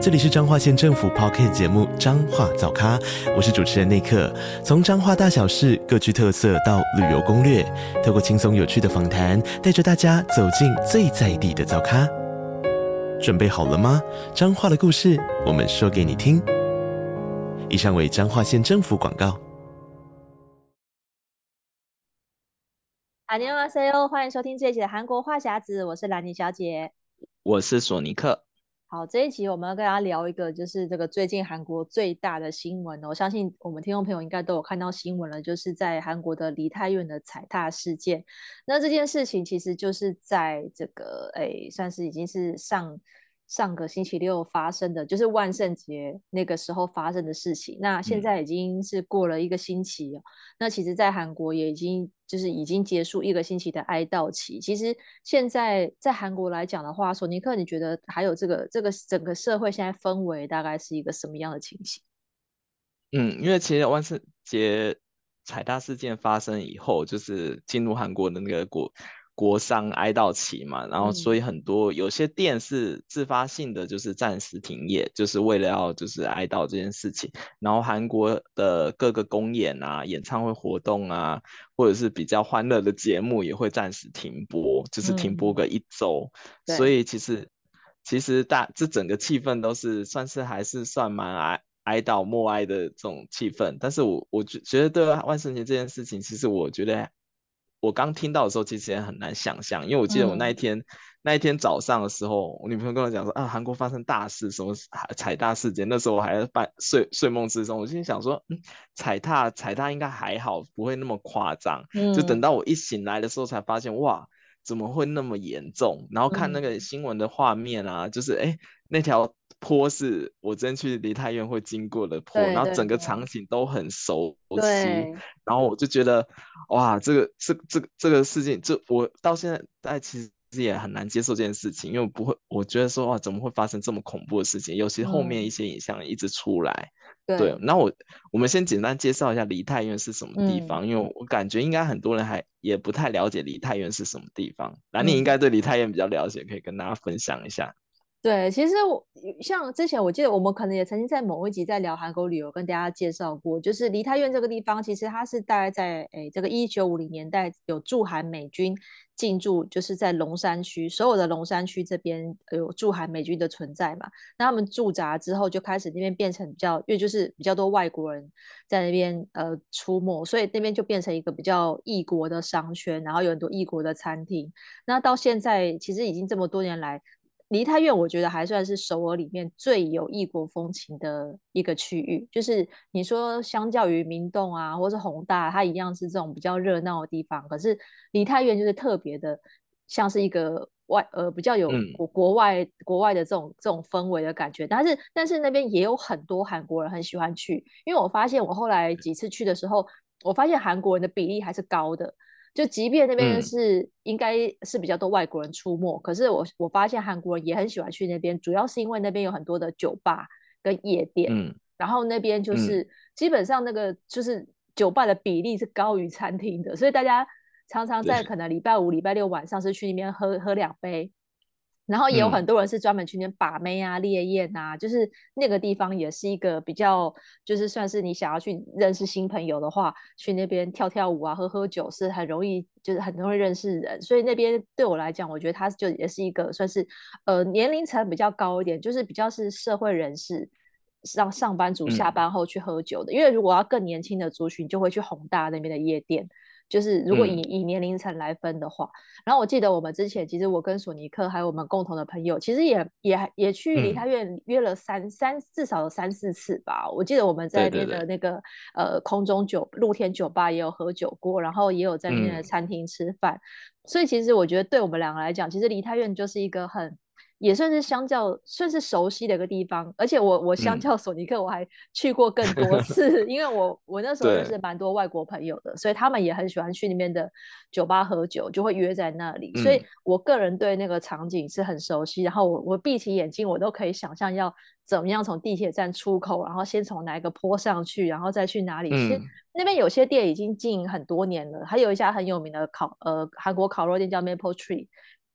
这里是彰化县政府 Podcast 节目《彰化早咖》，我是主持人内克。从彰化大小事各具特色到旅游攻略，透过轻松有趣的访谈，带着大家走进最在地的早咖。准备好了吗？彰化的故事，我们说给你听。以上为彰化县政府广告。안녕하세요，欢迎收听这一集的韩国话匣子，我是兰妮小姐，我是索尼克。 好，这一集我们要跟大家聊一个，就是这个最近韩国最大的新闻哦。我相信我们听众朋友应该都有看到新闻了，就是在韩国的梨泰院的踩踏事件。那这件事情其实就是在这个，哎，算是已经是上。上个星期六发生的，就是万圣节那个时候发生的事情。那现在已经是过了一个星期了，嗯、那其实，在韩国也已经就是已经结束一个星期的哀悼期。其实现在在韩国来讲的话，索尼克，你觉得还有这个这个整个社会现在氛围大概是一个什么样的情形？嗯，因为其实万圣节踩踏事件发生以后，就是进入韩国的那个国。国丧哀悼期嘛，然后所以很多有些店是自发性的，就是暂时停业，嗯、就是为了要就是哀悼这件事情。然后韩国的各个公演啊、演唱会活动啊，或者是比较欢乐的节目也会暂时停播，就是停播个一周。嗯、所以其实其实大这整个气氛都是算是还是算蛮哀哀悼默哀的这种气氛。但是我我觉觉得对万圣节这件事情，其实我觉得。我刚听到的时候，其实也很难想象，因为我记得我那一天、嗯、那一天早上的时候，我女朋友跟我讲说啊，韩国发生大事，什么踩踏事件。那时候我还在半睡睡梦之中，我心想说，嗯，踩踏踩踏应该还好，不会那么夸张。嗯、就等到我一醒来的时候，才发现哇，怎么会那么严重？然后看那个新闻的画面啊，嗯、就是哎，那条。坡是我之前去梨泰院会经过的坡，然后整个场景都很熟悉，然后我就觉得哇，这个这这个这个事情，这我到现在大其实也很难接受这件事情，因为我不会，我觉得说哇，怎么会发生这么恐怖的事情？尤其后面一些影像一直出来，嗯、对，那我我们先简单介绍一下梨泰院是什么地方，嗯、因为我感觉应该很多人还也不太了解梨泰院是什么地方，那、嗯、你应该对梨泰院比较了解，可以跟大家分享一下。对，其实我像之前我记得我们可能也曾经在某一集在聊韩国旅游，跟大家介绍过，就是梨泰院这个地方，其实它是大概在诶这个一九五零年代有驻韩美军进驻，就是在龙山区，所有的龙山区这边有驻韩美军的存在嘛。那他们驻扎之后，就开始那边变成比较，因为就是比较多外国人在那边呃出没，所以那边就变成一个比较异国的商圈，然后有很多异国的餐厅。那到现在其实已经这么多年来。梨泰院我觉得还算是首尔里面最有异国风情的一个区域，就是你说相较于明洞啊，或是宏大，它一样是这种比较热闹的地方，可是梨泰院就是特别的，像是一个外呃比较有国国外、嗯、国外的这种这种氛围的感觉，但是但是那边也有很多韩国人很喜欢去，因为我发现我后来几次去的时候，我发现韩国人的比例还是高的。就即便那边是应该是比较多外国人出没，嗯、可是我我发现韩国人也很喜欢去那边，主要是因为那边有很多的酒吧跟夜店，嗯、然后那边就是、嗯、基本上那个就是酒吧的比例是高于餐厅的，所以大家常常在可能礼拜五、礼拜六晚上是去那边喝喝两杯。然后也有很多人是专门去那边把妹啊、烈焰啊，就是那个地方也是一个比较，就是算是你想要去认识新朋友的话，去那边跳跳舞啊、喝喝酒是很容易，就是很容易认识人。所以那边对我来讲，我觉得它就也是一个算是呃年龄层比较高一点，就是比较是社会人士让上班族下班后去喝酒的。嗯、因为如果要更年轻的族群，就会去宏大那边的夜店。就是如果以、嗯、以年龄层来分的话，然后我记得我们之前其实我跟索尼克还有我们共同的朋友，其实也也也去梨泰院约了三、嗯、三至少有三四次吧。我记得我们在那边的那个呃空中酒露天酒吧也有喝酒过，然后也有在那边的餐厅吃饭。嗯、所以其实我觉得对我们两个来讲，其实梨泰院就是一个很也算是相较算是熟悉的一个地方。而且我我相较索尼克，我还去过更多次，嗯、因为我我那时候认识蛮多外国朋友的，所以他们也很喜欢去那边的酒吧喝酒，就会约在那里。所以我个人对那个场景是很熟悉。然后我我闭起眼睛，我都可以想象要怎么样从地铁站出口，然后先从哪一个坡上去，然后再去哪里。其实那边有些店已经经营很多年了，还有一家很有名的烤呃韩国烤肉店叫 Maple Tree，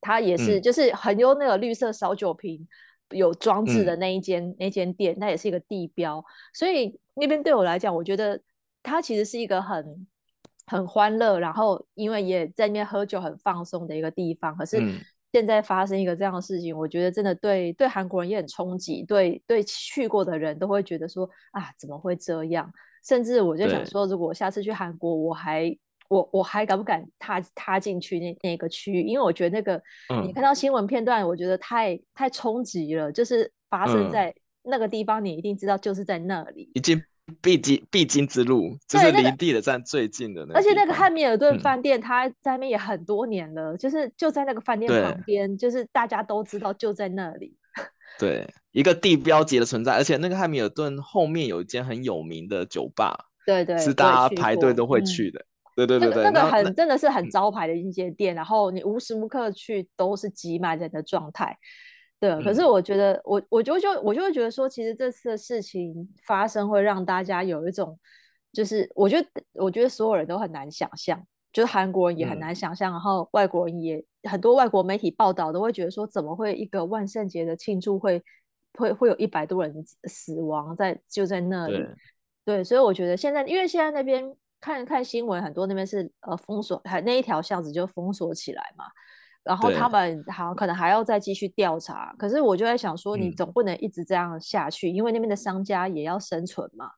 它也是就是很有那个绿色烧酒瓶有装置的那一间、嗯、那间店，它也是一个地标。所以那边对我来讲，我觉得它其实是一个很很欢乐，然后因为也在那边喝酒很放松的一个地方。可是现在发生一个这样的事情，我觉得真的对对韩国人也很冲击，对对去过的人都会觉得说啊，怎么会这样？甚至我就想说，如果我下次去韩国，我还我我还敢不敢踏踏进去那那个区域？因为我觉得那个、嗯、你看到新闻片段，我觉得太太冲击了。就是发生在那个地方，你一定知道就是在那里，已经必经必经之路，就是离地铁站最近的那个。而且那个汉密尔顿饭店，它在那边也很多年了，嗯、就是就在那个饭店旁边，就是大家都知道就在那里。对，一个地标级的存在，而且那个汉密尔顿后面有一间很有名的酒吧，对对，是大家排队都会去的。对对对对，那个很真的是很招牌的一间店，然后你无时无刻去都是挤满人的状态。对，可是我觉得我我就就我就会觉得说，其实这次的事情发生会让大家有一种，就是我觉得我觉得所有人都很难想象，就是韩国人也很难想象，然后外国人也。很多外国媒体报道都会觉得说，怎么会一个万圣节的庆祝会会会有一百多人死亡在就在那里？对，对，所以我觉得现在，因为现在那边看看新闻，很多那边是呃封锁，还那一条巷子就封锁起来嘛。然后他们好像可能还要再继续调查。可是我就在想说，你总不能一直这样下去，嗯、因为那边的商家也要生存嘛。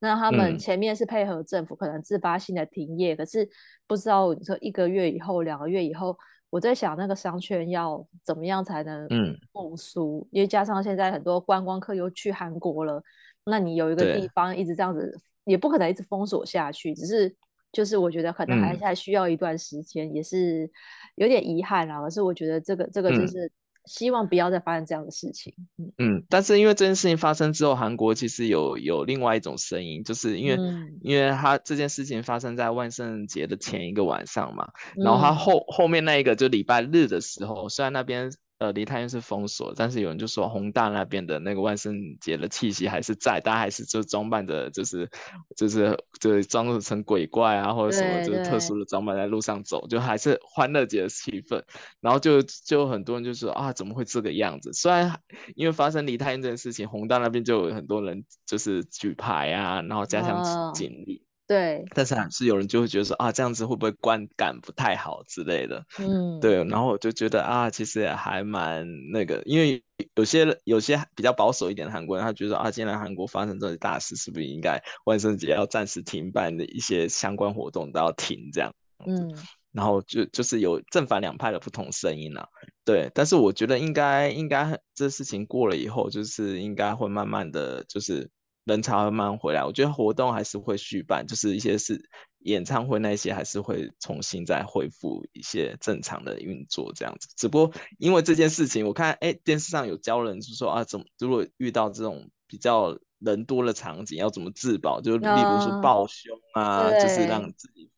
那他们前面是配合政府，可能自发性的停业，嗯、可是不知道你说一个月以后、两个月以后。我在想那个商圈要怎么样才能复苏？嗯、因为加上现在很多观光客又去韩国了，那你有一个地方一直这样子，对也不可能一直封锁下去。只是就是我觉得可能还还需要一段时间，嗯、也是有点遗憾啦。可是我觉得这个这个就是。嗯希望不要再发生这样的事情。嗯，嗯，但是因为这件事情发生之后，韩国其实有有另外一种声音，就是因为、嗯、因为他这件事情发生在万圣节的前一个晚上嘛，嗯、然后他后后面那一个就礼拜日的时候，虽然那边。呃，梨泰院是封锁，但是有人就说宏大那边的那个万圣节的气息还是在，大家还是就装扮的，就是就是就是装扮成鬼怪啊，或者什么就是特殊的装扮在路上走，就还是欢乐节的气氛。然后就就很多人就说啊，怎么会这个样子？虽然因为发生梨泰院这件事情，宏大那边就有很多人就是举牌啊，然后加强警力。哦对，但是还是有人就会觉得说啊，这样子会不会观感不太好之类的？嗯，对。然后我就觉得啊，其实也还蛮那个，因为有些有些比较保守一点的韩国人，他觉得啊，既然韩国发生这些大事，是不是应该万圣节要暂时停办的一些相关活动都要停这样？嗯，然后就就是有正反两派的不同声音啊。对，但是我觉得应该应该这事情过了以后，就是应该会慢慢的就是。人潮慢慢回来，我觉得活动还是会续办，就是一些是演唱会那些还是会重新再恢复一些正常的运作这样子。只不过因为这件事情，我看哎电视上有教人就说啊，怎么如果遇到这种比较人多的场景要怎么自保，就例如说抱胸啊，oh, 就是让自己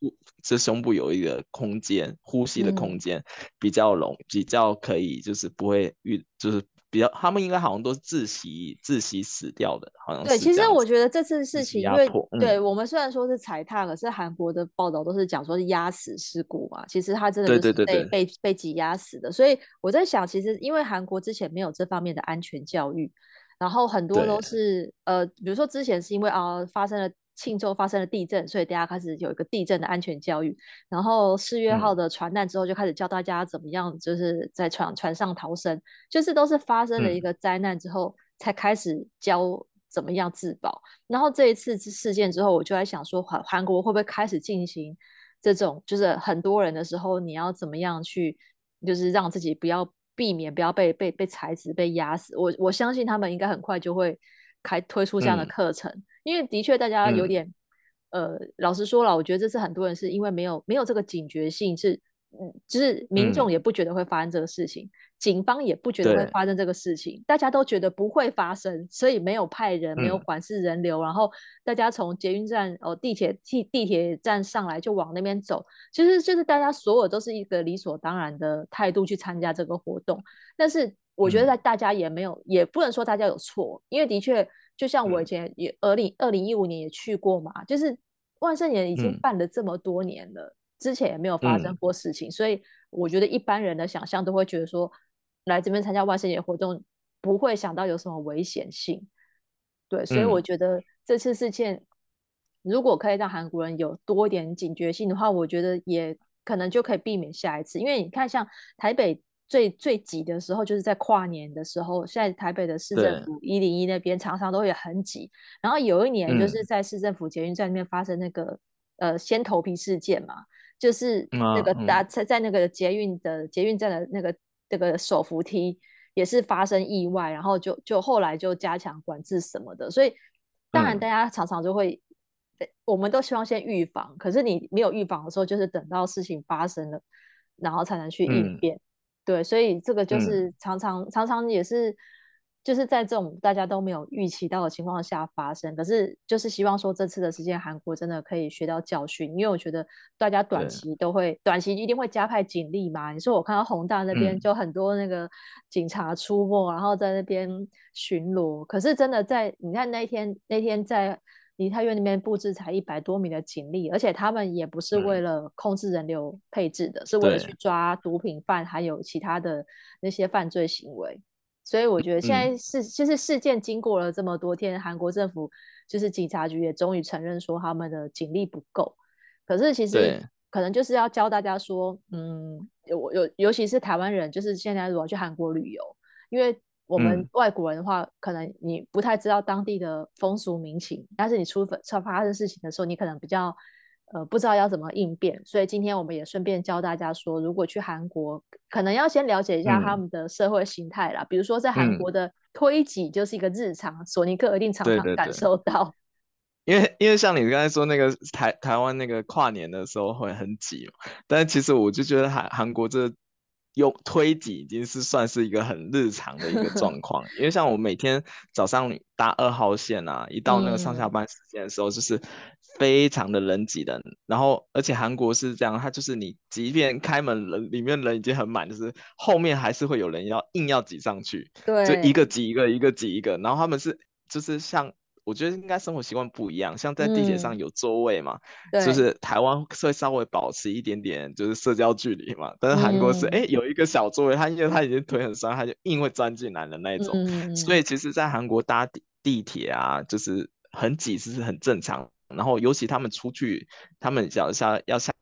这胸部有一个空间呼吸的空间，比较容、嗯、比较可以就是不会遇就是。比较，他们应该好像都是窒息窒息死掉的，好像是。对，其实我觉得这次事情，因为、嗯、对我们虽然说是踩踏，可是韩国的报道都是讲说是压死事故嘛。其实他真的就是被被被挤压死的。所以我在想，其实因为韩国之前没有这方面的安全教育，然后很多都是呃，比如说之前是因为啊、呃、发生了。庆州发生了地震，所以大家开始有一个地震的安全教育。然后四月号的船难之后，就开始教大家怎么样，就是在船船上逃生。就是都是发生了一个灾难之后，才开始教怎么样自保。然后这一次事件之后，我就在想说，韩韩国会不会开始进行这种，就是很多人的时候，你要怎么样去，就是让自己不要避免不要被被被踩死、被压死。我我相信他们应该很快就会开推出这样的课程。嗯因为的确，大家有点，嗯、呃，老实说了，我觉得这次很多人是因为没有没有这个警觉性，是嗯，就是民众也不觉得会发生这个事情，嗯、警方也不觉得会发生这个事情，大家都觉得不会发生，所以没有派人，没有管制人流，嗯、然后大家从捷运站哦地铁地地铁站上来就往那边走，其实就是大家所有都是一个理所当然的态度去参加这个活动。但是我觉得在大家也没有，嗯、也不能说大家有错，因为的确就像我以前也二零二零一五年也去过嘛，就是万圣节已经办了这么多年了。嗯之前也没有发生过事情，嗯、所以我觉得一般人的想象都会觉得说，来这边参加万圣节活动不会想到有什么危险性。对，所以我觉得这次事件如果可以让韩国人有多一点警觉性的话，我觉得也可能就可以避免下一次。因为你看，像台北最最挤的时候就是在跨年的时候，现在台北的市政府一零一那边常常都会很挤。然后有一年就是在市政府捷运站里面发生那个、嗯、呃先头皮事件嘛。就是那个搭在在那个捷运的捷运站的那个那个手扶梯也是发生意外，然后就就后来就加强管制什么的，所以当然大家常常就会，我们都希望先预防，可是你没有预防的时候，就是等到事情发生了，然后才能去应变，对，所以这个就是常常常常也是。就是在这种大家都没有预期到的情况下发生，可是就是希望说这次的事件，韩国真的可以学到教训，因为我觉得大家短期都会，短期一定会加派警力嘛。你说我看到宏大那边就很多那个警察出没，嗯、然后在那边巡逻，可是真的在你看那天那天在梨泰院那边布置才一百多米的警力，而且他们也不是为了控制人流配置的，嗯、是为了去抓毒品犯还有其他的那些犯罪行为。所以我觉得现在是，就是事件经过了这么多天，韩国政府就是警察局也终于承认说他们的警力不够。可是其实可能就是要教大家说，嗯，有有尤其是台湾人，就是现在如果去韩国旅游，因为我们外国人的话，可能你不太知道当地的风俗民情，但是你出发发生事情的时候，你可能比较。呃，不知道要怎么应变，所以今天我们也顺便教大家说，如果去韩国，可能要先了解一下他们的社会形态啦。嗯、比如说，在韩国的推挤就是一个日常，嗯、索尼克一定常常感受到。对对对，因为因为像你刚才说那个台台湾那个跨年的时候会很挤，但是其实我就觉得韩韩国这。用推挤已经是算是一个很日常的一个状况，因为像我每天早上搭二号线啊，一到那个上下班时间的时候，就是非常的人挤人。嗯、然后，而且韩国是这样，它就是你即便开门人里面人已经很满，就是后面还是会有人要硬要挤上去，对，就一个挤一个，一个挤一个。然后他们是就是像。我觉得应该生活习惯不一样，像在地铁上有座位嘛，嗯、就是台湾会稍微保持一点点就是社交距离嘛，但是韩国是哎、嗯、有一个小座位，他因为他已经腿很酸，他就硬会钻进来的那种，嗯、所以其实，在韩国搭地地铁啊，就是很挤，是很正常。然后，尤其他们出去，他们脚下要下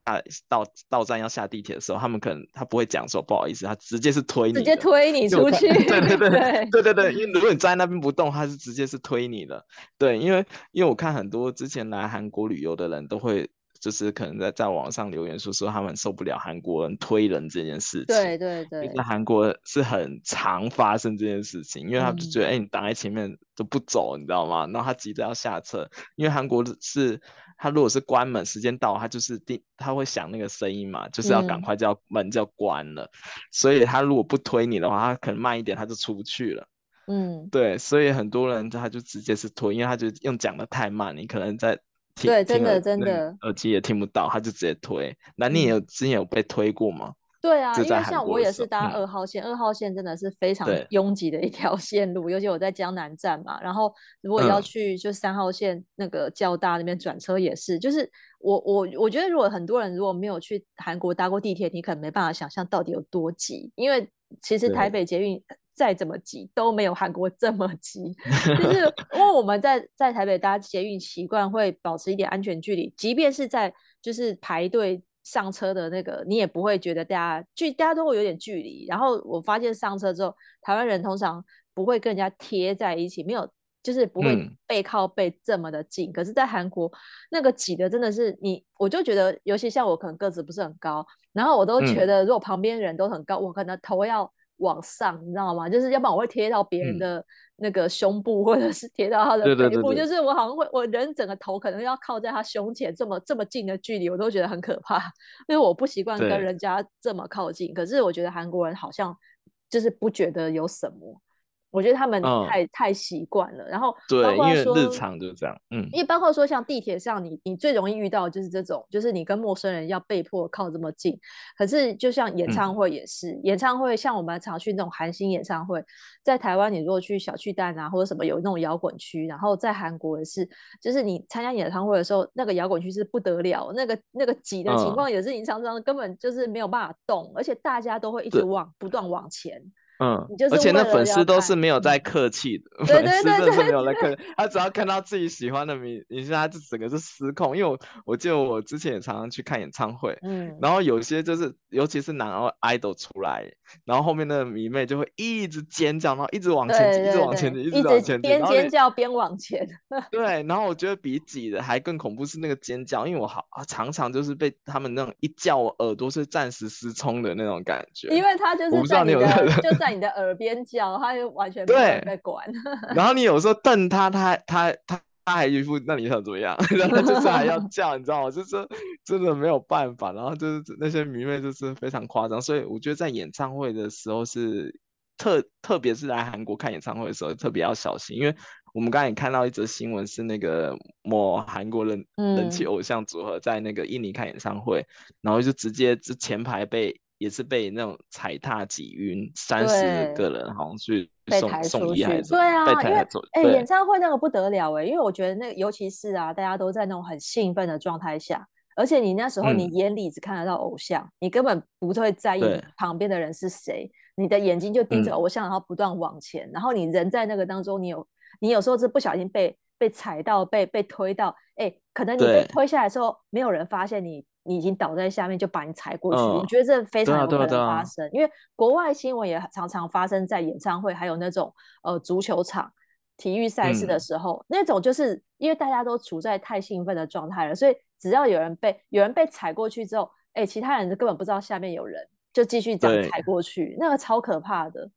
到到站要下地铁的时候，他们可能他不会讲说不好意思，他直接是推你，直接推你出去。对对对对对对对，因为如果你站在那边不动，他是直接是推你的。对，因为因为我看很多之前来韩国旅游的人都会。就是可能在在网上留言说说他们受不了韩国人推人这件事情，对对对，在韩国是很常发生这件事情，因为他就觉得哎、嗯欸、你挡在前面都不走，你知道吗？然后他急着要下车，因为韩国是他如果是关门时间到，他就是定他会响那个声音嘛，就是要赶快叫门就要关了，嗯、所以他如果不推你的话，他可能慢一点他就出不去了。嗯，对，所以很多人他就直接是推，因为他就用讲的太慢，你可能在。对，真的真的，耳机也听不到，他就直接推。那你有之前有被推过吗？对啊，因为像我也是搭二号线，二号线真的是非常拥挤的一条 线路，尤其我在江南站嘛。然后如果要去就三号线那个交大那边转车也是，就是我我我觉得如果很多人如果没有去韩国搭过地铁，你可能没办法想象到底有多挤，因为其实台北捷运。再怎么挤都没有韩国这么挤，就是因为我们在在台北搭捷运习惯会保持一点安全距离，即便是在就是排队上车的那个，你也不会觉得大家距大家都会有点距离。然后我发现上车之后，台湾人通常不会跟人家贴在一起，没有就是不会背靠背这么的近。嗯、可是，在韩国那个挤的真的是你，我就觉得，尤其像我可能个子不是很高，然后我都觉得如果旁边人都很高，我可能头要。往上，你知道吗？就是要不然我会贴到别人的那个胸部，嗯、或者是贴到他的背部，对对对对，就是我好像会我人整个头可能要靠在他胸前这么这么近的距离，我都觉得很可怕，因为我不习惯跟人家这么靠近。可是我觉得韩国人好像就是不觉得有什么。我觉得他们太、嗯、太习惯了，然后包括说对，因为日常就是这样，嗯，因为包括说像地铁上你，你你最容易遇到就是这种，就是你跟陌生人要被迫靠这么近。可是就像演唱会也是，嗯、演唱会像我们常去那种韩星演唱会，在台湾你如果去小巨蛋啊或者什么有那种摇滚区，然后在韩国也是，就是你参加演唱会的时候，那个摇滚区是不得了，那个那个挤的情况也是你常常根本就是没有办法动，而且大家都会一直往不断往前。嗯，而且那粉丝都是没有在客气的，嗯、粉丝真的是没有在客气，他只要看到自己喜欢的明明星，他就整个是失控。因为我我记得我之前也常常去看演唱会，嗯，然后有些就是尤其是男 idol 出来，然后后面的迷妹就会一直尖叫，然后一直往前挤，一直往前挤，一直往前挤，边尖叫边往前。对，然后我觉得比挤的还更恐怖是那个尖叫，因为我好常常就是被他们那种一叫，我耳朵是暂时失聪的那种感觉。因为他就是我不知道你的，就在你的耳边。叫他就完全没有在管，然后你有时候瞪他，他他他他还一副那你想怎么样？然后他就是还要 叫，你知道吗？就是真的没有办法。然后就是那些迷妹就是非常夸张，所以我觉得在演唱会的时候是特特别是来韩国看演唱会的时候特别要小心，因为我们刚才也看到一则新闻，是那个某韩国人人气偶像组合在那个印尼看演唱会，嗯、然后就直接就前排被。也是被那种踩踏挤晕，三十个人好像去送被送医还是。对啊，因为哎、欸，演。唱会那个不得了哎、欸，因为我觉得那个尤其是啊，大家都在那种很兴奋的状态下，而且你那时候你眼里只看得到偶像，嗯、你根本不会在意旁边的人是谁，你的眼睛就盯着偶像，然后不断往前、嗯，然后你人在那个当中，你有你有时候是不小心被被踩到，被被推到，哎、欸，可能你被推下来的时候，没有人发现你。你已经倒在下面，就把你踩过去。我、嗯、觉得这非常有可能发生，因为国外新闻也常常发生在演唱会，还有那种呃足球场、体育赛事的时候、嗯，那种就是因为大家都处在太兴奋的状态了，所以只要有人被有人被踩过去之后，哎、欸，其他人就根本不知道下面有人，就继续这样踩过去，那个超可怕的。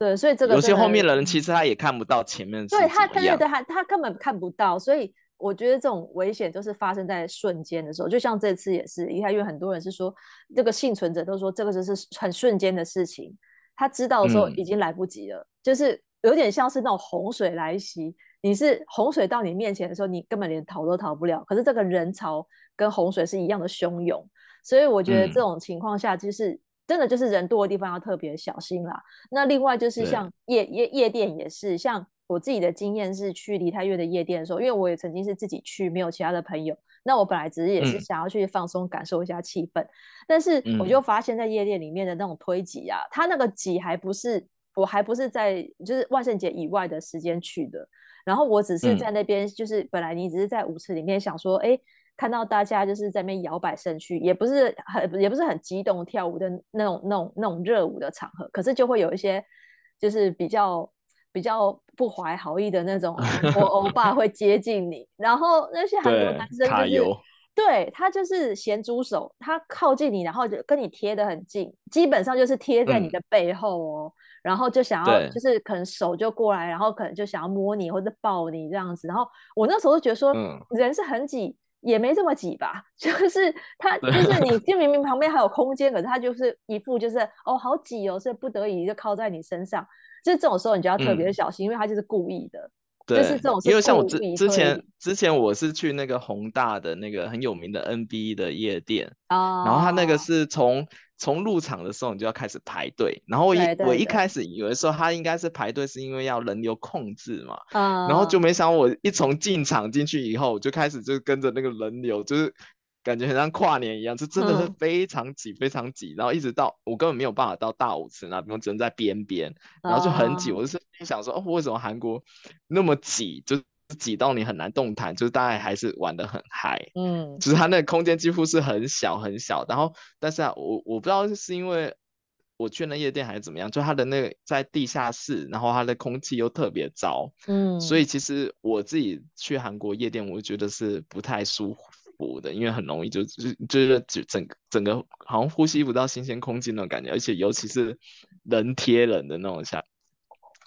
对，所以这个有些后面的人其实他也看不到前面，对他，对对对，他他根本看不到，所以。我觉得这种危险就是发生在瞬间的时候，就像这次也是，因为很多人是说，这个幸存者都说这个就是很瞬间的事情，他知道的时候已经来不及了，嗯、就是有点像是那种洪水来袭，你是洪水到你面前的时候，你根本连逃都逃不了，可是这个人潮跟洪水是一样的汹涌，所以我觉得这种情况下，就是、嗯、真的就是人多的地方要特别小心啦。那另外就是像夜夜夜店也是像。我自己的经验是去梨泰院的夜店的时候，因为我也曾经是自己去，没有其他的朋友。那我本来只是也是想要去放松，感受一下气氛，嗯，但是我就发现，在夜店里面的那种推挤啊，他那个挤还不是，我还不是在就是万圣节以外的时间去的。然后我只是在那边，就是本来你只是在舞池里面想说，哎，看到大家就是在那边摇摆身躯，也不是很也不是很激动跳舞的那种那种那种热舞的场合，可是就会有一些就是比较。比较不怀好意的那种 我欧巴会接近你，然后那些韩国男生就是对他就是咸猪手，他靠近你，然后就跟你贴得很近，基本上就是贴在你的背后哦，嗯、然后就想要就是可能手就过来，然后可能就想要摸你或者抱你这样子，然后我那时候就觉得说，人是很挤，也没这么挤吧，就是他就是你就明明旁边还有空间，可是他就是一副就是哦好挤哦，所以不得已就靠在你身上。就是这种时候，你就要特别小心，嗯，因为他就是故意的。对，就是这种是。因为像我之之前之前我是去那个宏大的那个很有名的 NBA 的夜店啊，然后他那个是从从入场的时候你就要开始排队，然后我一我一开始以为说他应该是排队是因为要人流控制嘛，啊，然后就没想我一从进场进去以后，我就开始就跟着那个人流就是。感觉很像跨年一样，就真的是非常挤，非常挤，嗯，然后一直到我根本没有办法到大舞池那边，我只能在边边，然后就很挤。哦，我就是想说，哦，为什么韩国那么挤，就挤到你很难动弹，就是大家还是玩得很嗨，嗯，就是它那个空间几乎是很小很小，然后但是啊，我我不知道是因为我去那夜店还是怎么样，就它的那个在地下室，然后它的空气又特别糟，嗯，所以其实我自己去韩国夜店，我觉得是不太舒服。的，因为很容易就就就是就整个整个好像呼吸不到新鲜空气那种感觉，而且尤其是人贴人的那种下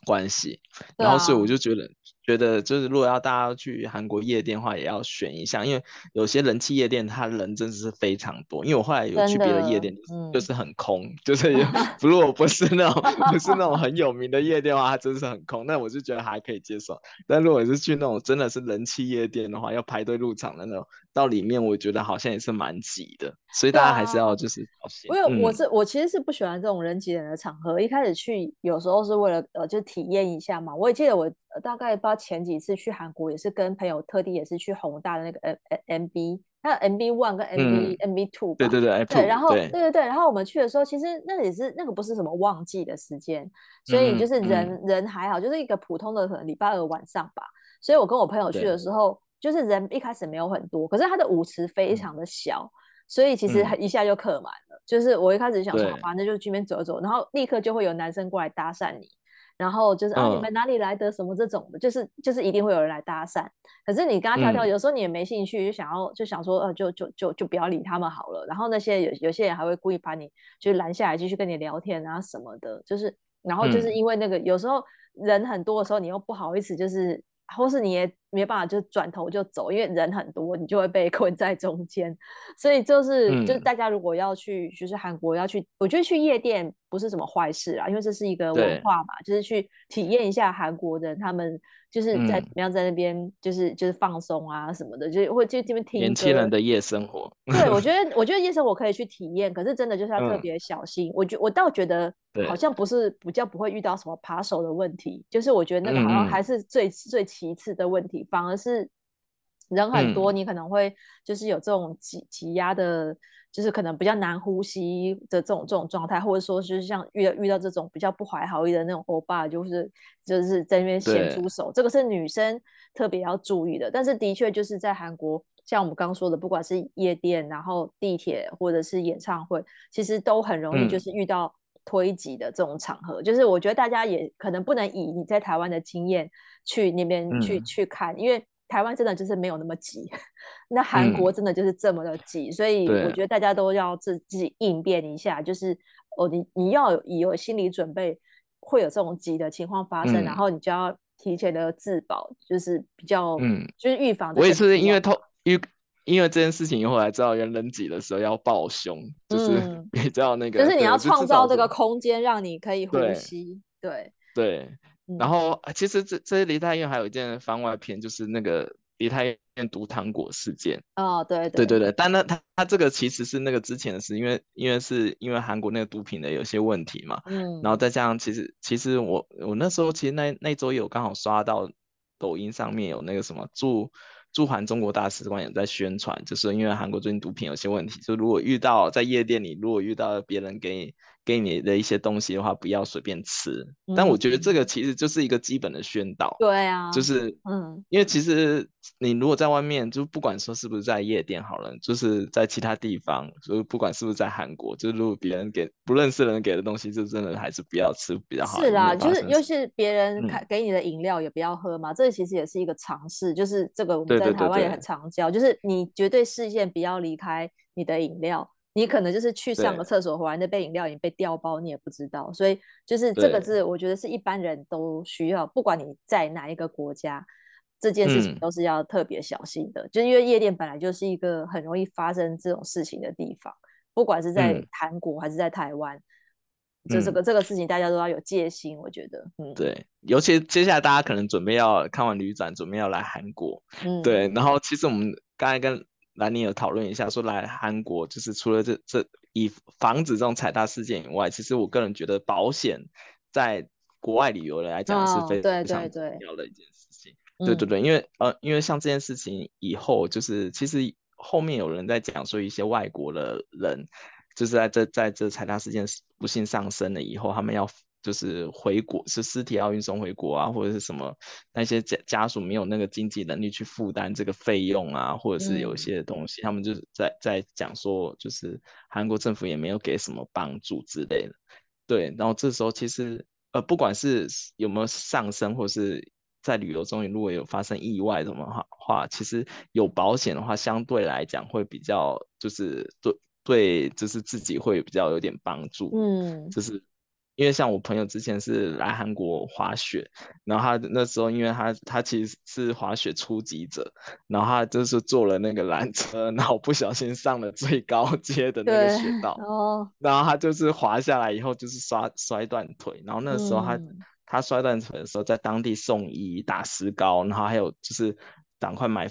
关系，然后所以我就觉得。觉得就是，如果要大家去韩国夜店的话，也要选一下，因为有些人气夜店，他人真的是非常多。因为我后来有去别的夜店，就是很空，嗯、就是如果不是那种 不是那种很有名的夜店的话，它真是很空。那我就觉得还可以接受。但如果是去那种真的是人气夜店的话，要排队入场的那种，到里面我觉得好像也是蛮挤的。所以大家还是要就是小心。因为我是、嗯、我其实是不喜欢这种人挤人的场合。一开始去有时候是为了呃，就体验一下嘛。我也记得我。大概不知道前几次去韩国也是跟朋友特地也是去宏大的那个 M M B，还有 M B One 跟 M B M B Two，对对对，对，然后对对对，然后我们去的时候，其实那个也是那个不是什么旺季的时间，所以就是人、嗯、人还好，就是一个普通的可能礼拜二晚上吧。所以我跟我朋友去的时候，就是人一开始没有很多，可是他的舞池非常的小，所以其实一下就客满了。就是我一开始想说，反正就去那边走走，然后立刻就会有男生过来搭讪你。然后就是啊，你们哪里来的什么这种的，就是就是一定会有人来搭讪。可是你跟他跳跳，有时候你也没兴趣，就想要就想说，呃，就就就就不要理他们好了。然后那些有有些人还会故意把你就拦下来，继续跟你聊天啊什么的。就是然后就是因为那个有时候人很多的时候，你又不好意思，就是。或是你也没办法，就转头就走，因为人很多，你就会被 困在中间。所以就是，嗯、就是大家如果要去，就是韩国要去，我觉得去夜店不是什么坏事啊，因为这是一个文化嘛，就是去体验一下韩国人他们就是在怎么样在那边，就是就是放松啊什么的，就是会就这边听年轻人的夜生活。对，我觉 得我觉得夜生活可以去体验，可是真的就是要特别小心。嗯、我觉我倒觉得。好像不是比较不会遇到什么扒手的问题，就是我觉得那个好像还是最、嗯、最其次的问题，反而是人很多，你可能会就是有这种挤挤压的，就是可能比较难呼吸的这种这种状态，或者说就是像遇到遇到这种比较不怀好意的那种欧巴，就是就是在那边显出手，这个是女生特别要注意的。但是的确就是在韩国，像我们刚刚说的，不管是夜店，然后地铁或者是演唱会，其实都很容易就是遇到、嗯。推挤的这种场合，就是我觉得大家也可能不能以你在台湾的经验去那边去、嗯、去看，因为台湾真的就是没有那么挤，那韩国真的就是这么的挤，嗯、所以我觉得大家都要自己应变一下，就是哦，你你要有有心理准备会有这种挤的情况发生，嗯、然后你就要提前的自保，就是比较嗯，就是预防。我也是因为透预。因为这件事情以后才知道，人人挤的时候要抱胸，嗯、就是 比较那个，就是你要创造这个空间，让你可以呼吸。对对，嗯、然后其实这这梨泰院还有一件番外篇，就是那个梨泰院毒糖果事件。哦，对对对对，但那他他这个其实是那个之前的事，因为因为是因为韩国那个毒品的有些问题嘛，嗯，然后再加上其实其实我我那时候其实那那周有刚好刷到抖音上面有那个什么驻。驻韩中国大使馆也在宣传，就是因为韩国最近毒品有些问题，就如果遇到在夜店里，如果遇到别人给你给你的一些东西的话，不要随便吃。嗯、但我觉得这个其实就是一个基本的宣导。对啊，就是嗯，因为其实你如果在外面，就不管说是不是在夜店好了，就是在其他地方，就是不管是不是在韩国，就是如果别人给不认识的人给的东西，就真的还是不要吃比较好。是啦，就是尤其是别人开给你的饮料也不要喝嘛，嗯、这其实也是一个常识，就是这个我们在台湾也很常教，对对对对，就是你绝对视线不要离开你的饮料。你可能就是去上个厕所回来，那杯饮料已经被调包，你也不知道。所以就是这个字，我觉得是一般人都需要，不管你在哪一个国家，这件事情都是要特别小心的。就是因为夜店本来就是一个很容易发生这种事情的地方，不管是在韩国还是在台湾，就这个这个事情大家都要有戒心。我觉得，嗯，对，尤其接下来大家可能准备要看完旅展，准备要来韩国，嗯，对。然后其实我们刚才跟兰妮有讨论一下，说来韩国就是除了这这以防止这种踩踏事件以外，其实我个人觉得保险在国外旅游的来讲是非常重要的一件事情。哦、对，对对因为呃，因为像这件事情以后，就是其实后面有人在讲说，一些外国的人就是在这在这踩踏事件不幸丧生了以后，他们要。就是回国，是尸体要运送回国啊，或者是什么那些家家属没有那个经济能力去负担这个费用啊，或者是有一些东西，嗯、他们就是在在讲说，就是韩国政府也没有给什么帮助之类的。对，然后这时候其实呃，不管是有没有上升，或是在旅游中如果有发生意外什么话，其实有保险的话，相对来讲会比较就是对对，就是自己会比较有点帮助。嗯，就是。因为像我朋友之前是来韩国滑雪，然后他那时候因为他他其实是滑雪初级者，然后他就是坐了那个缆车，然后不小心上了最高阶的那个雪道，哦，然后他就是滑下来以后就是摔摔断腿，然后那时候他、嗯、他摔断腿的时候在当地送医打石膏，然后还有就是赶快买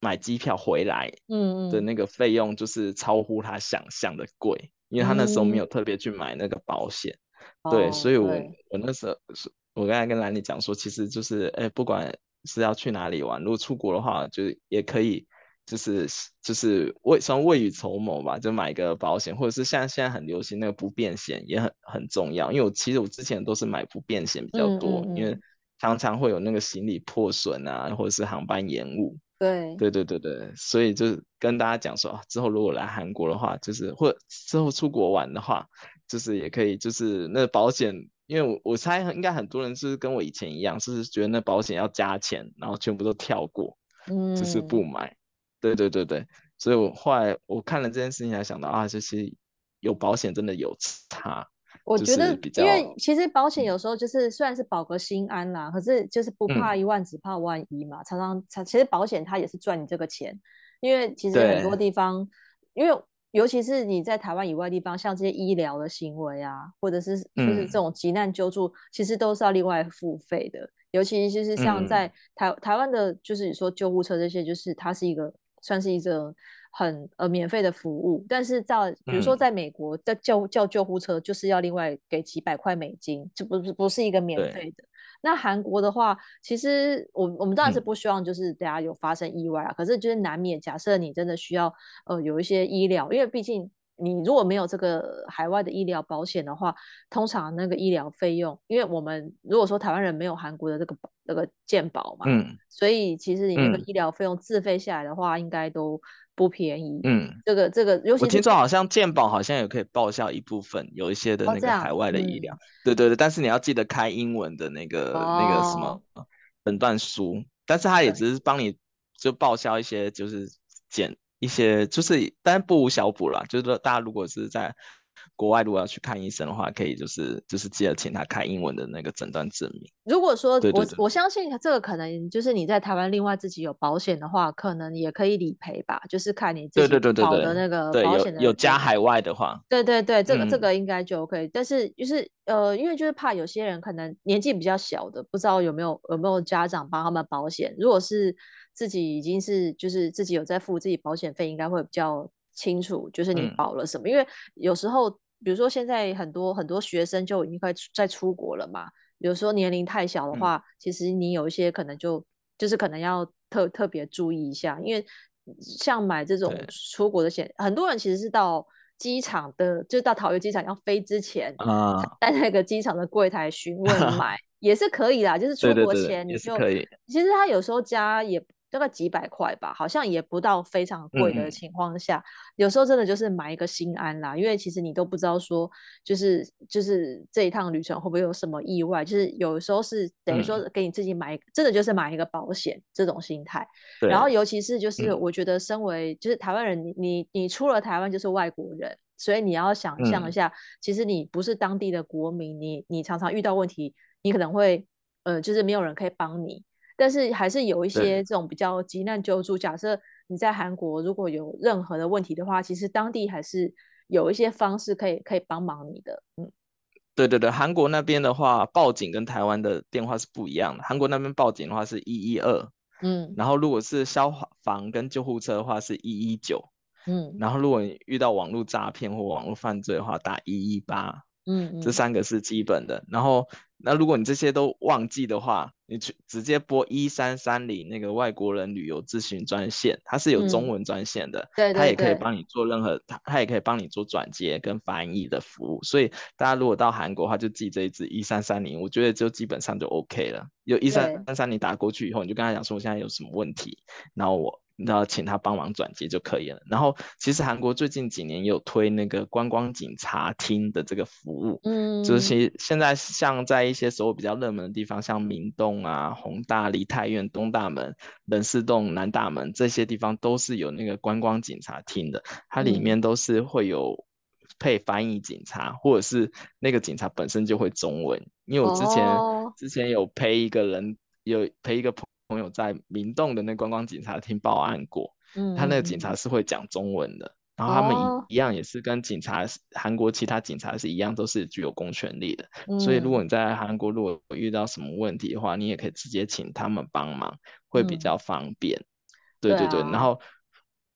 买机票回来，嗯的那个费用就是超乎他想象的贵，因为他那时候没有特别去买那个保险。嗯对，所以我，我我那时候是，我刚才跟兰妮讲说，其实就是，哎，不管是要去哪里玩，如果出国的话，就是也可以，就是就是未算未雨绸缪吧，就买一个保险，或者是像现在很流行那个不便险，也很很重要。因为我其实我之前都是买不便险比较多，嗯嗯嗯，因为常常会有那个行李破损啊，或者是航班延误。对对对对对，所以就是跟大家讲说，之后如果来韩国的话，就是或之后出国玩的话。就是也可以，就是那保险，因为我我猜应该很多人是跟我以前一样，是觉得那保险要加钱，然后全部都跳过，嗯，就是不买。对对对对，所以我后来我看了这件事情，才想到啊，就是有保险真的有差。我觉得，因为其实保险有时候就是虽然是保个心安啦，可是就是不怕一万，只怕万一嘛。常常，其实保险它也是赚你这个钱，因为其实很多地方，因为。尤其是你在台湾以外的地方，像这些医疗的行为啊，或者是就是这种急难救助，嗯、其实都是要另外付费的。尤其就是像在台、嗯、台湾的，就是说救护车这些，就是它是一个算是一个很呃免费的服务。但是在比如说在美国，在叫叫救护车就是要另外给几百块美金，这不是不是一个免费的。那韩国的话，其实我我们当然是不希望就是大家有发生意外啊，嗯、可是就是难免，假设你真的需要呃有一些医疗，因为毕竟你如果没有这个海外的医疗保险的话，通常那个医疗费用，因为我们如果说台湾人没有韩国的这个这个健保嘛，嗯，所以其实你那个医疗费用自费下来的话，应该都。不便宜，嗯，这个这个，尤其我听说好像健保好像也可以报销一部分，有一些的那个海外的医疗，哦嗯、对对对，但是你要记得开英文的那个、哦、那个什么诊断书，但是他也只是帮你就报销一些，就是减一些，就是但不无小补啦，就是说大家如果是在。国外如果要去看医生的话，可以就是就是记得请他开英文的那个诊断证明。如果说我我相信这个可能就是你在台湾另外自己有保险的话，可能也可以理赔吧，就是看你自己保的那个保险的有有加海外的话，对对对，这个、嗯、这个应该就 OK。但是就是呃，因为就是怕有些人可能年纪比较小的，不知道有没有有没有家长帮他们保险。如果是自己已经是就是自己有在付自己保险费，应该会比较清楚，就是你保了什么。嗯、因为有时候。比如说，现在很多很多学生就已经快在出国了嘛。比如说年龄太小的话，嗯、其实你有一些可能就就是可能要特特别注意一下，因为像买这种出国的险，很多人其实是到机场的，就到桃园机场要飞之前，啊，在那个机场的柜台询问 买也是可以啦。就是出国前你就可以。其实他有时候加也。大概几百块吧，好像也不到非常贵的情况下，嗯、有时候真的就是买一个心安啦。因为其实你都不知道说，就是就是这一趟旅程会不会有什么意外，就是有时候是等于说给你自己买，嗯、真的就是买一个保险这种心态。对然后尤其是就是我觉得身为就是台湾人，你你你出了台湾就是外国人，所以你要想象一下，嗯、其实你不是当地的国民，你你常常遇到问题，你可能会呃就是没有人可以帮你。但是还是有一些这种比较急难救助。假设你在韩国如果有任何的问题的话，其实当地还是有一些方式可以可以帮忙你的。嗯，对对对，韩国那边的话，报警跟台湾的电话是不一样的。韩国那边报警的话是一一二，嗯，然后如果是消防跟救护车的话是一一九，嗯，然后如果你遇到网络诈骗或网络犯罪的话，打一一八。嗯，这三个是基本的。然后，那如果你这些都忘记的话，你去直接拨一三三零那个外国人旅游咨询专线，它是有中文专线的，嗯、对，对，对，它也可以帮你做任何，它它也可以帮你做转接跟翻译的服务。所以大家如果到韩国的话，就记这一支一三三零，我觉得就基本上就 OK 了。有一三三零打过去以后，你就跟他讲说我现在有什么问题，然后我。然后请他帮忙转接就可以了。然后其实韩国最近几年有推那个观光警察厅的这个服务，嗯，就是现在像在一些所谓比较热门的地方，像明洞啊、宏大、梨泰院、东大门、仁寺洞、南大门这些地方都是有那个观光警察厅的，它里面都是会有配翻译警察，或者是那个警察本身就会中文。因为我之前、哦、之前有陪一个人，有陪一个朋友在明洞的那观光警察厅报案过，嗯，他那个警察是会讲中文的。然后他们一、哦、一样也是跟警察，韩国其他警察是一样，都是具有公权力的。嗯、所以如果你在韩国如果遇到什么问题的话，你也可以直接请他们帮忙，会比较方便。嗯、对对对，啊、然后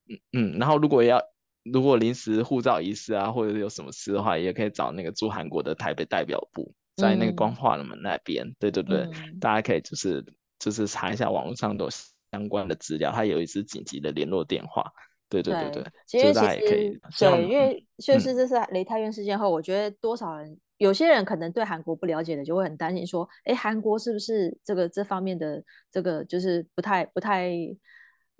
嗯嗯，然后如果要如果临时护照遗失啊，或者是有什么事的话，也可以找那个驻韩国的台北代表部，在那个光化门那边。嗯、对对对，嗯、大家可以就是就是查一下网络上都相关的资料，他有一支紧急的联络电话。对对对对，其实其实对，因为就是这次雷泰院事件后，嗯、我觉得多少人，有些人可能对韩国不了解的，就会很担心说，哎，韩国是不是这个这方面的这个就是不太不太。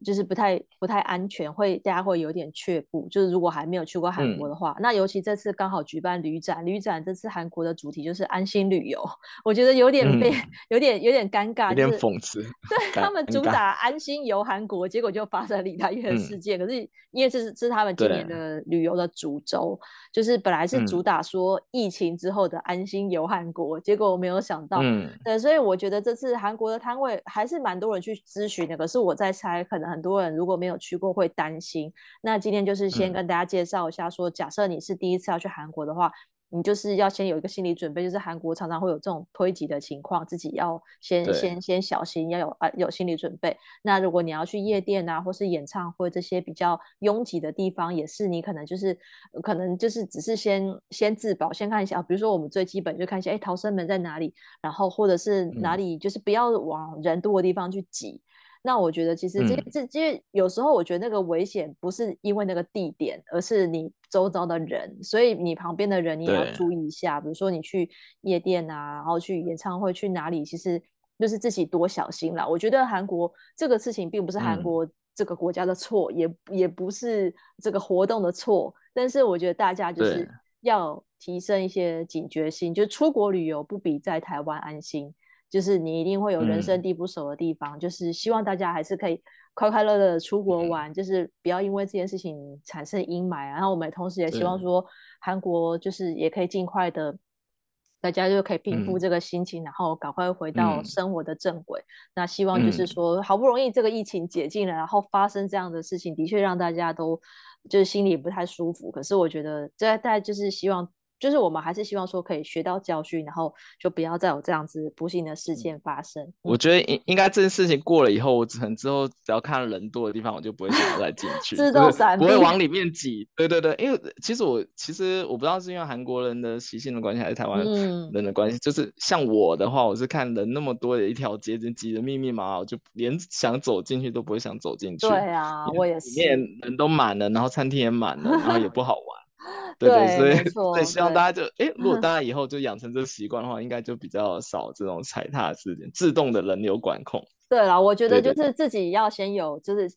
就是不太不太安全，会大家会有点却步。就是如果还没有去过韩国的话，嗯、那尤其这次刚好举办旅展，旅展这次韩国的主题就是安心旅游，我觉得有点被、嗯、有点有点尴尬，有点讽刺。对他们主打安心游韩国，结果就发生李大院事件。嗯、可是因为这是这是他们今年的旅游的主轴，就是本来是主打说疫情之后的安心游韩国，嗯、结果我没有想到。嗯、对，所以我觉得这次韩国的摊位还是蛮多人去咨询的。可是我在猜，可能。很多人如果没有去过会担心，那今天就是先跟大家介绍一下，说假设你是第一次要去韩国的话。你就是要先有一个心理准备，就是韩国常常会有这种推挤的情况，自己要先先先小心，要有啊有心理准备。那如果你要去夜店啊，或是演唱会这些比较拥挤的地方，也是你可能就是可能就是只是先先自保，先看一下，比如说我们最基本就看一下，哎，逃生门在哪里，然后或者是哪里，就是不要往人多的地方去挤。嗯那我觉得其实这这这有时候我觉得那个危险不是因为那个地点，而是你周遭的人，所以你旁边的人你也要注意一下。比如说你去夜店啊，然后去演唱会去哪里，其实就是自己多小心啦。我觉得韩国这个事情并不是韩国这个国家的错，嗯、也也不是这个活动的错，但是我觉得大家就是要提升一些警觉性，就出国旅游不比在台湾安心。就是你一定会有人生地不熟的地方，嗯、就是希望大家还是可以快快乐乐的出国玩，嗯、就是不要因为这件事情产生阴霾。然后我们同时也希望说，韩国就是也可以尽快的，大家就可以平复这个心情，嗯、然后赶快回到生活的正轨。嗯、那希望就是说，好不容易这个疫情解禁了，然后发生这样的事情，的确让大家都就是心里不太舒服。可是我觉得，这大家就是希望。就是我们还是希望说可以学到教训，然后就不要再有这样子不幸的事件发生。嗯、我觉得应应该这件事情过了以后，我可能之后只要看人多的地方，我就不会想要再进去，自动闪避，不会往里面挤。对对对，因为其实我其实我不知道是因为韩国人的习性的关系，还是台湾人的关系。嗯、就是像我的话，我是看人那么多的一条街，就挤得密密麻麻，我就连想走进去都不会想走进去。对啊，我也是。里面人都满了，然后餐厅也满了，然后也不好玩。对对，所以对希望大家就哎，如果大家以后就养成这个习惯的话，应该就比较少这种踩踏事件，自动的人流管控。对啦，我觉得就是自己要先有，就是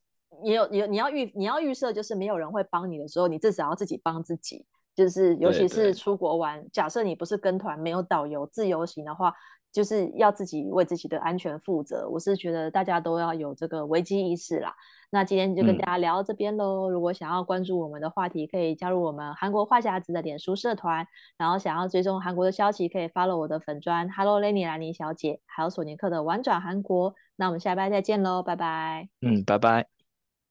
你有你你要预你要预设，就是没有人会帮你的时候，你至少要自己帮自己。就是尤其是出国玩，假设你不是跟团，没有导游，自由行的话，就是要自己为自己的安全负责。我是觉得大家都要有这个危机意识啦。那今天就跟大家聊到这边喽。嗯、如果想要关注我们的话题，可以加入我们韩国话匣子的脸书社团。然后想要追踪韩国的消息，可以 follow 我的粉专 Hello Lenny 兰妮小姐，还有索尼克的玩转韩国。那我们下礼拜再见喽，拜拜。嗯，拜拜。